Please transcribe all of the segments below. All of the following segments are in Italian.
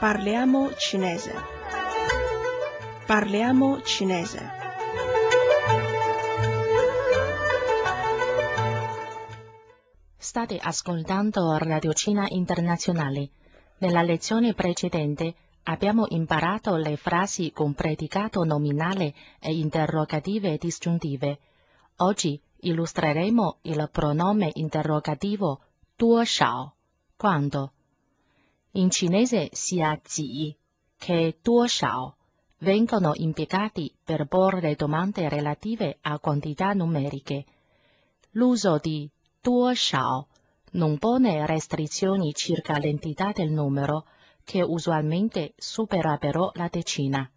Parliamo cinese. Parliamo cinese. State ascoltando Radio Cina Internazionale. Nella lezione precedente abbiamo imparato le frasi con predicato nominale e interrogative disgiuntive. Oggi illustreremo il pronome interrogativo 多少 quando in cinese sia ji che tuo shao vengono impiegati per porre domande relative a quantità numeriche. L'uso di tuo shao non pone restrizioni circa l'entità del numero, che usualmente supera però la decina.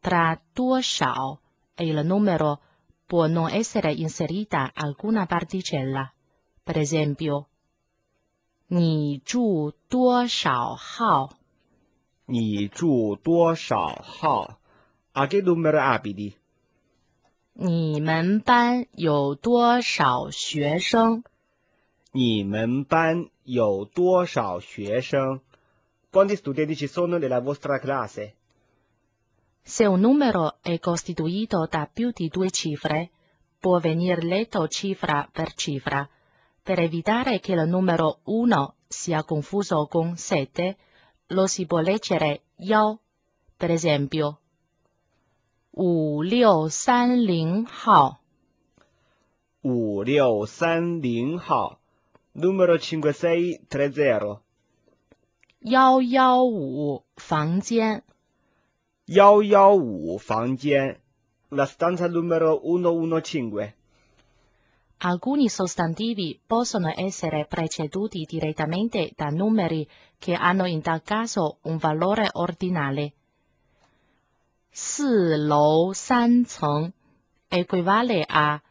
Tra tuo shao e il numero può non essere inserita alcuna particella. Per esempio, 你住多少号？你住多少号？A che numero abiti？你们班有多少学生？你们班有多少学生？Quanti studenti ci sono nella vostra classe？ Se un numero è costituito da più di due cifre, può venir letto cifra per cifra. Per evitare che il numero 1 sia confuso con 7, lo si può leggere yao. Per esempio, 五六三零号。五六三零号，numero cinquecento 幺幺五房间。幺幺五房间，la stanza numero unocentoquindici。 Alcuni sostantivi possono essere preceduti direttamente da numeri che hanno in tal caso un valore ordinale. 四楼三层 equivale a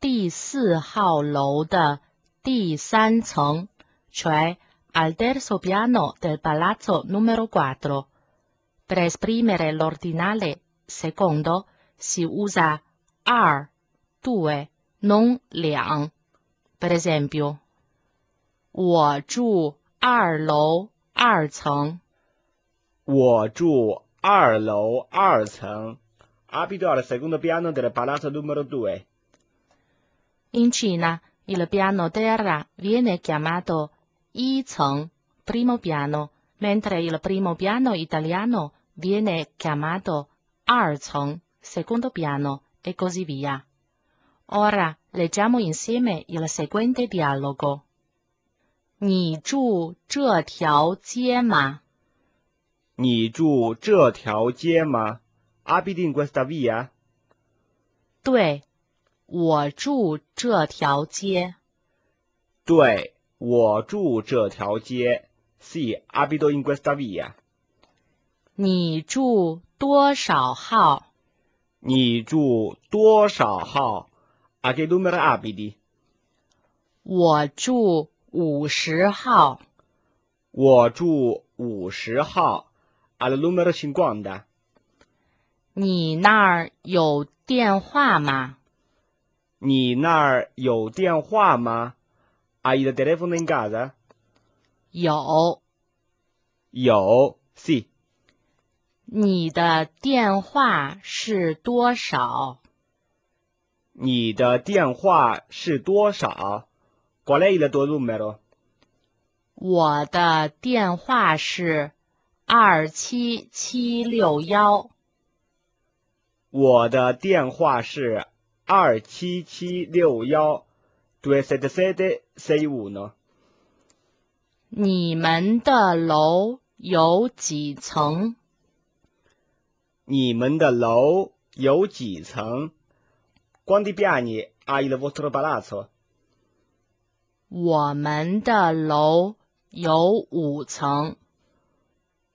第四号楼的第三层, cioè al terzo piano del palazzo numero 4. Per esprimere l'ordinale secondo si usa 二 due non 两。Per esempio, 我住二楼二层。我住二楼二层。Abito al secondo piano del palazzo numero 2. In Cina il piano terra viene chiamato 一层 primo piano, mentre il primo piano italiano viene chiamato 二层 secondo piano e così via. Ora leggiamo insieme il seguente dialogo. 你住这条街吗？你住这条街吗？Abiti in questa via？对，我住这条街。对，我住这条街。Sì, abito in questa via。你住多少号？你住多少号 ？A che numero abiti？我住五十号。我住五十号，al numero cinquanta。你那儿有电话吗？你那儿有电话吗？Hai il telefono in casa？有。有，sì。你的电话是多少？你的电话是多少？Qual è il tuo numero？我的电话是二七七六幺。我的电话是二七七六幺，due sette sette sei uno。你们的楼有几层？你们的楼有几层？Quanti piani ha il vostro palazzo？我们的楼有五层。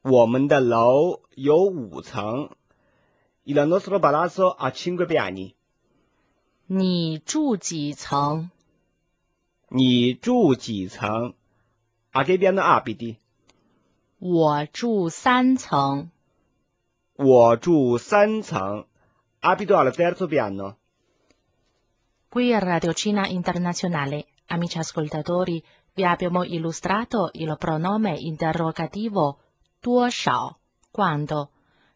我们的楼有五层。Il nostro palazzo ha cinque piani。你住几层？你住几层？A che piano abiti？我住三层。我住三层，abito al terzo piano. Qui a Radio Cina Internazionale, amici ascoltatori, vi abbiamo illustrato il pronome interrogativo 多少 quando.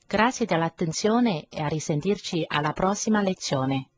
Grazie dell'attenzione e a risentirci alla prossima lezione.